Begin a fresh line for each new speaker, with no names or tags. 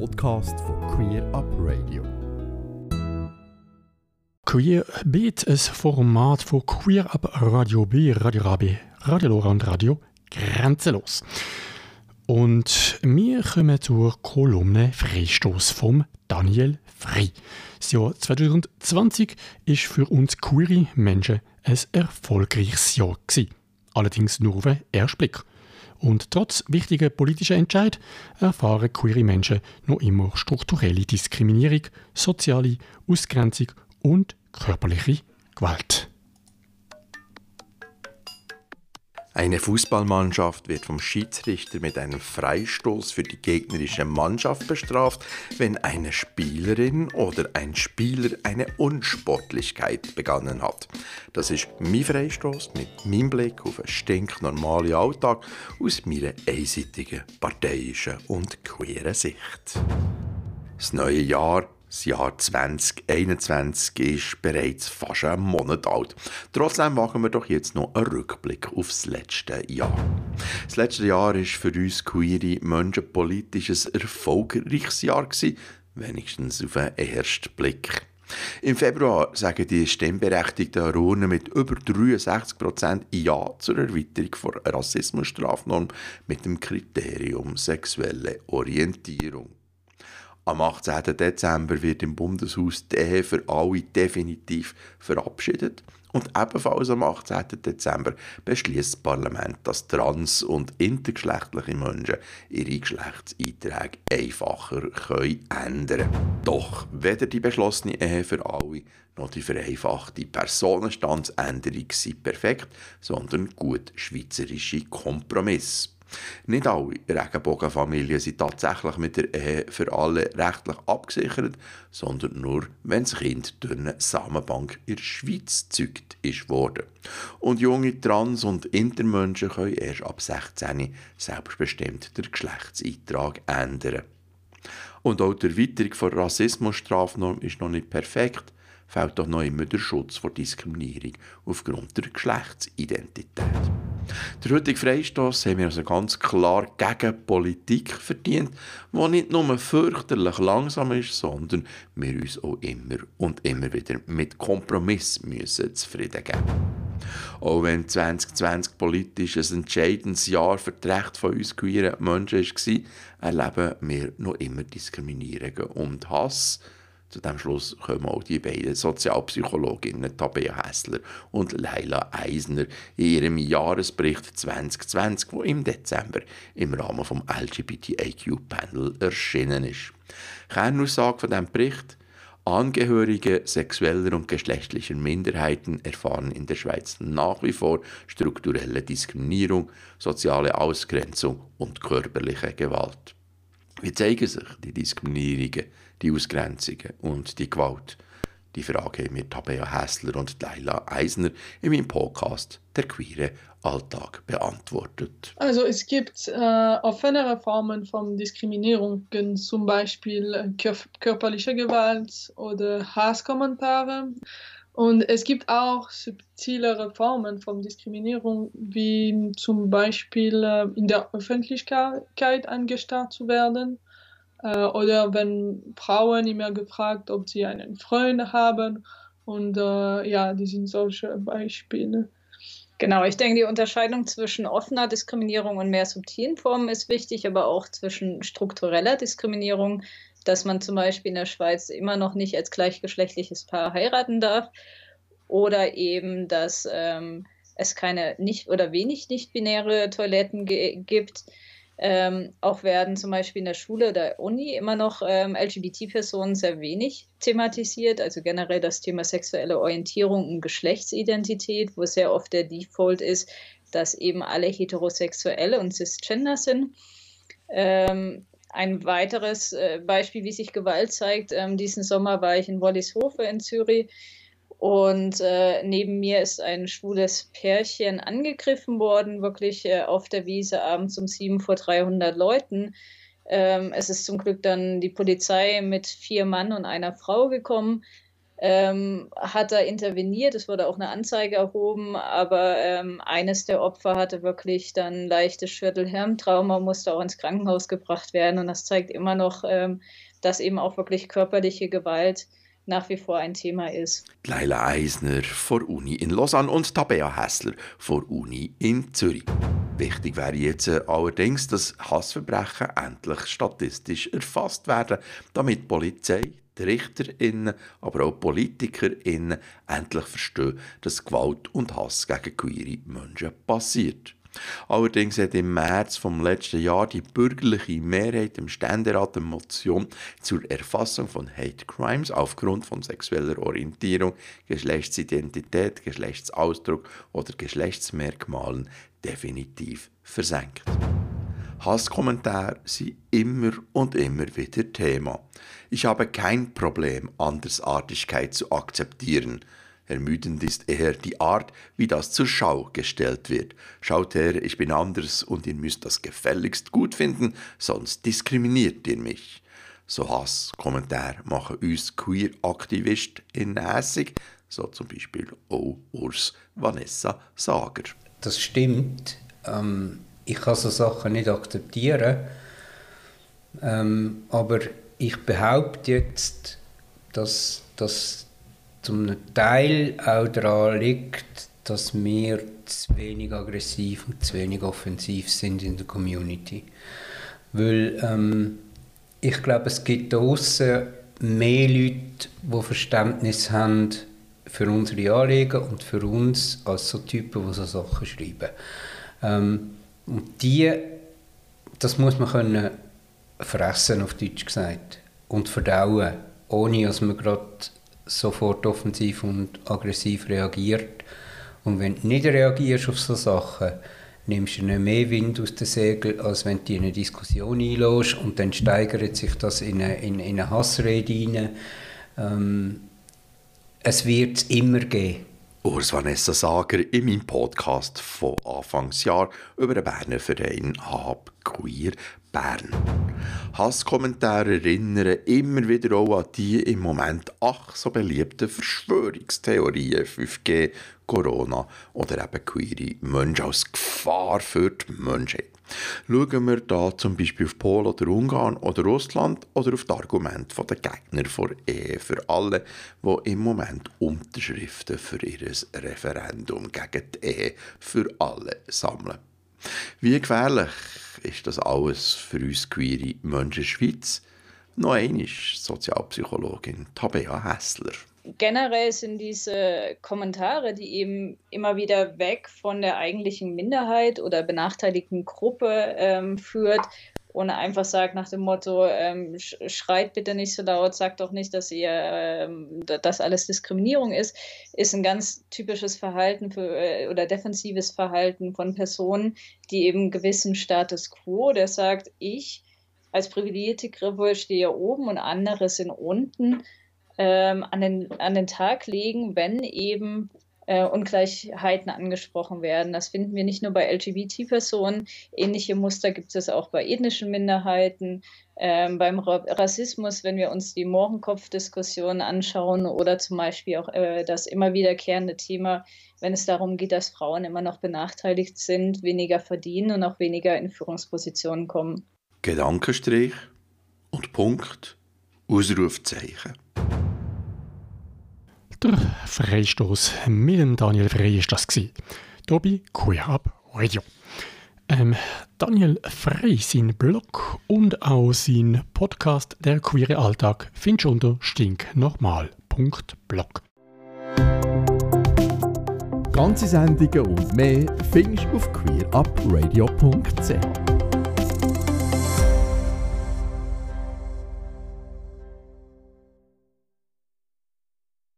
Podcast von Queer Up Radio.
Queer Beat ein Format von Queer Up Radio B, Radio Rabe, Radio Lora und Radio Grenzenlos. Und wir kommen zur Kolumne Freistoß vom Daniel Frey. Das Jahr 2020 ist für uns queere Menschen ein erfolgreiches Jahr gewesen. Allerdings nur auf den ersten Blick. Und trotz wichtiger politischer Entscheid erfahren queere Menschen noch immer strukturelle Diskriminierung, soziale Ausgrenzung und körperliche Gewalt.
Eine Fußballmannschaft wird vom Schiedsrichter mit einem Freistoß für die gegnerische Mannschaft bestraft, wenn eine Spielerin oder ein Spieler eine Unsportlichkeit begangen hat. Das ist mein Freistoß mit meinem Blick auf einen stinknormalen Alltag aus meiner einseitigen, parteiischen und queeren Sicht. Das neue Jahr das Jahr 2021 ist bereits fast einen Monat alt. Trotzdem machen wir doch jetzt noch einen Rückblick auf das letzte Jahr. Das letzte Jahr ist für uns queere Menschen politisches erfolgreiches Jahr gewesen, wenigstens auf den ersten Blick. Im Februar sagen die stimmberechtigten Aronen mit über 63% Ja zur Erweiterung der Rassismusstrafnorm mit dem Kriterium sexuelle Orientierung. Am 18. Dezember wird im Bundeshaus die Ehe für alle definitiv verabschiedet. Und ebenfalls am 18. Dezember beschließt das Parlament, dass trans- und intergeschlechtliche Menschen ihre Geschlechtseinträge einfacher können ändern können. Doch weder die beschlossene Ehe für alle noch die vereinfachte Personenstandsänderung sind perfekt, sondern gut schweizerische Kompromisse. Nicht alle Regenbogenfamilien sind tatsächlich mit der Ehe für alle rechtlich abgesichert, sondern nur, wenn das Kind durch eine Samenbank in der Schweiz gezeugt ist worden. Und junge Trans- und Intermenschen können erst ab 16 selbstbestimmt den Geschlechtseintrag ändern. Und auch die Erweiterung der Rassismusstrafnorm ist noch nicht perfekt, fehlt doch noch immer der Schutz vor Diskriminierung aufgrund der Geschlechtsidentität. Der heutige Freistoß haben wir also ganz klar gegen Politik verdient, die nicht nur fürchterlich langsam ist, sondern wir uns auch immer und immer wieder mit Kompromiss müssen zufrieden geben. Auch wenn 2020 politisch ein entscheidendes Jahr für das Recht von uns queeren Menschen war, erleben wir noch immer Diskriminierungen und Hass, zu dem Schluss kommen auch die beiden Sozialpsychologinnen Tabea Hessler und Leila Eisner in ihrem Jahresbericht 2020, wo im Dezember im Rahmen vom LGBTIQ-Panel erschienen ist. Kernaussage von diesem Bericht Angehörige sexueller und geschlechtlicher Minderheiten erfahren in der Schweiz nach wie vor strukturelle Diskriminierung, soziale Ausgrenzung und körperliche Gewalt. Wie zeigen sich die Diskriminierungen, die Ausgrenzungen und die Gewalt? Die Frage haben mir Tabea Hässler und Leila Eisner in meinem Podcast Der queere Alltag beantwortet.
Also es gibt äh, offenere Formen von Diskriminierung, zum Beispiel kör körperliche Gewalt oder Hasskommentare. Und es gibt auch subtilere Formen von Diskriminierung, wie zum Beispiel äh, in der Öffentlichkeit angestarrt zu werden äh, oder wenn Frauen immer gefragt, ob sie einen Freund haben. Und äh, ja, die sind solche Beispiele.
Genau, ich denke, die Unterscheidung zwischen offener Diskriminierung und mehr subtilen Formen ist wichtig, aber auch zwischen struktureller Diskriminierung dass man zum Beispiel in der Schweiz immer noch nicht als gleichgeschlechtliches Paar heiraten darf oder eben, dass ähm, es keine nicht oder wenig nicht-binäre Toiletten gibt. Ähm, auch werden zum Beispiel in der Schule oder Uni immer noch ähm, LGBT-Personen sehr wenig thematisiert, also generell das Thema sexuelle Orientierung und Geschlechtsidentität, wo sehr oft der Default ist, dass eben alle heterosexuell und cisgender sind. Ähm, ein weiteres äh, Beispiel, wie sich Gewalt zeigt, ähm, diesen Sommer war ich in Wollishofe in Zürich und äh, neben mir ist ein schwules Pärchen angegriffen worden, wirklich äh, auf der Wiese abends um sieben vor 300 Leuten. Ähm, es ist zum Glück dann die Polizei mit vier Mann und einer Frau gekommen. Ähm, hat er interveniert. Es wurde auch eine Anzeige erhoben, aber ähm, eines der Opfer hatte wirklich dann leichtes Schüttelhirntrauma, musste auch ins Krankenhaus gebracht werden. Und das zeigt immer noch, ähm, dass eben auch wirklich körperliche Gewalt nach wie vor ein Thema ist.
Leila Eisner vor Uni in Lausanne und Tabea Hessler vor Uni in Zürich. Wichtig wäre jetzt äh, allerdings, dass Hassverbrechen endlich statistisch erfasst werden, damit die Polizei, die RichterInnen, aber auch PolitikerInnen endlich verstehen, dass Gewalt und Hass gegen queere Menschen passiert. Allerdings hat im März vom letzten Jahr die bürgerliche Mehrheit im Ständerat eine Motion zur Erfassung von Hate Crimes aufgrund von sexueller Orientierung, Geschlechtsidentität, Geschlechtsausdruck oder Geschlechtsmerkmalen definitiv versenkt. Hasskommentare sind immer und immer wieder Thema. Ich habe kein Problem, Andersartigkeit zu akzeptieren. Ermüdend ist eher die Art, wie das zur Schau gestellt wird. Schaut her, ich bin anders und ihr müsst das gefälligst gut finden, sonst diskriminiert ihr mich. So Hasskommentare machen uns Queer-AktivistInnen hässig, so zum Beispiel auch Urs Vanessa Sager.
Das stimmt. Ähm, ich kann so Sachen nicht akzeptieren. Ähm, aber ich behaupte jetzt, dass das zum Teil auch daran liegt, dass wir zu wenig aggressiv und zu wenig offensiv sind in der Community. Weil ähm, ich glaube, es gibt da draussen mehr Leute, die Verständnis haben für unsere Anliegen und für uns als so Typen, die so Sachen schreiben. Ähm, und die, das muss man können fressen, auf Deutsch gesagt, und verdauen, ohne dass man gerade sofort offensiv und aggressiv reagiert. Und wenn du nicht reagierst auf solche Sachen, nimmst du nicht mehr Wind aus den Segeln, als wenn du in eine Diskussion einlässt und dann steigert sich das in eine, in, in eine Hassrede hinein. Ähm, es wird es immer geben.
Urs Vanessa Sager in meinem Podcast von Anfangsjahr über den Berner Verein Hab Queer Bern. Hasskommentare erinnern immer wieder auch an die im Moment ach so beliebten Verschwörungstheorien 5G, Corona oder eben queere Menschen als Gefahr für die Menschheit. Schauen wir da zum Beispiel auf Polen oder Ungarn oder Russland oder auf das Argument der Gegner vor Ehe für alle, die im Moment Unterschriften für ihr Referendum gegen die Ehe für alle sammeln. Wie gefährlich ist das alles für uns queere Menschen in der Schweiz? Noch einmal Sozialpsychologin Tabea Hessler.
Generell sind diese Kommentare, die eben immer wieder weg von der eigentlichen Minderheit oder benachteiligten Gruppe ähm, führt und einfach sagt nach dem Motto, ähm, schreit bitte nicht so laut, sagt doch nicht, dass ihr ähm, dass alles Diskriminierung ist, ist ein ganz typisches Verhalten für, äh, oder defensives Verhalten von Personen, die eben gewissen Status quo, der sagt, ich als privilegierte Gruppe stehe oben und andere sind unten, ähm, an, den, an den Tag legen, wenn eben äh, Ungleichheiten angesprochen werden. Das finden wir nicht nur bei LGBT-Personen. Ähnliche Muster gibt es auch bei ethnischen Minderheiten, ähm, beim Rassismus, wenn wir uns die Mohrenkopf-Diskussion anschauen oder zum Beispiel auch äh, das immer wiederkehrende Thema, wenn es darum geht, dass Frauen immer noch benachteiligt sind, weniger verdienen und auch weniger in Führungspositionen kommen.
Gedankenstrich und Punkt, Ausrufzeichen.
Der Freistoß mit dem Daniel Frey ist das gewesen. Queer Up Radio. Ähm, Daniel Frey, sein Blog und auch sein Podcast Der queere Alltag findest du unter stinknormal.blog.
Ganze Sendungen und mehr findest du auf queerupradio.ch.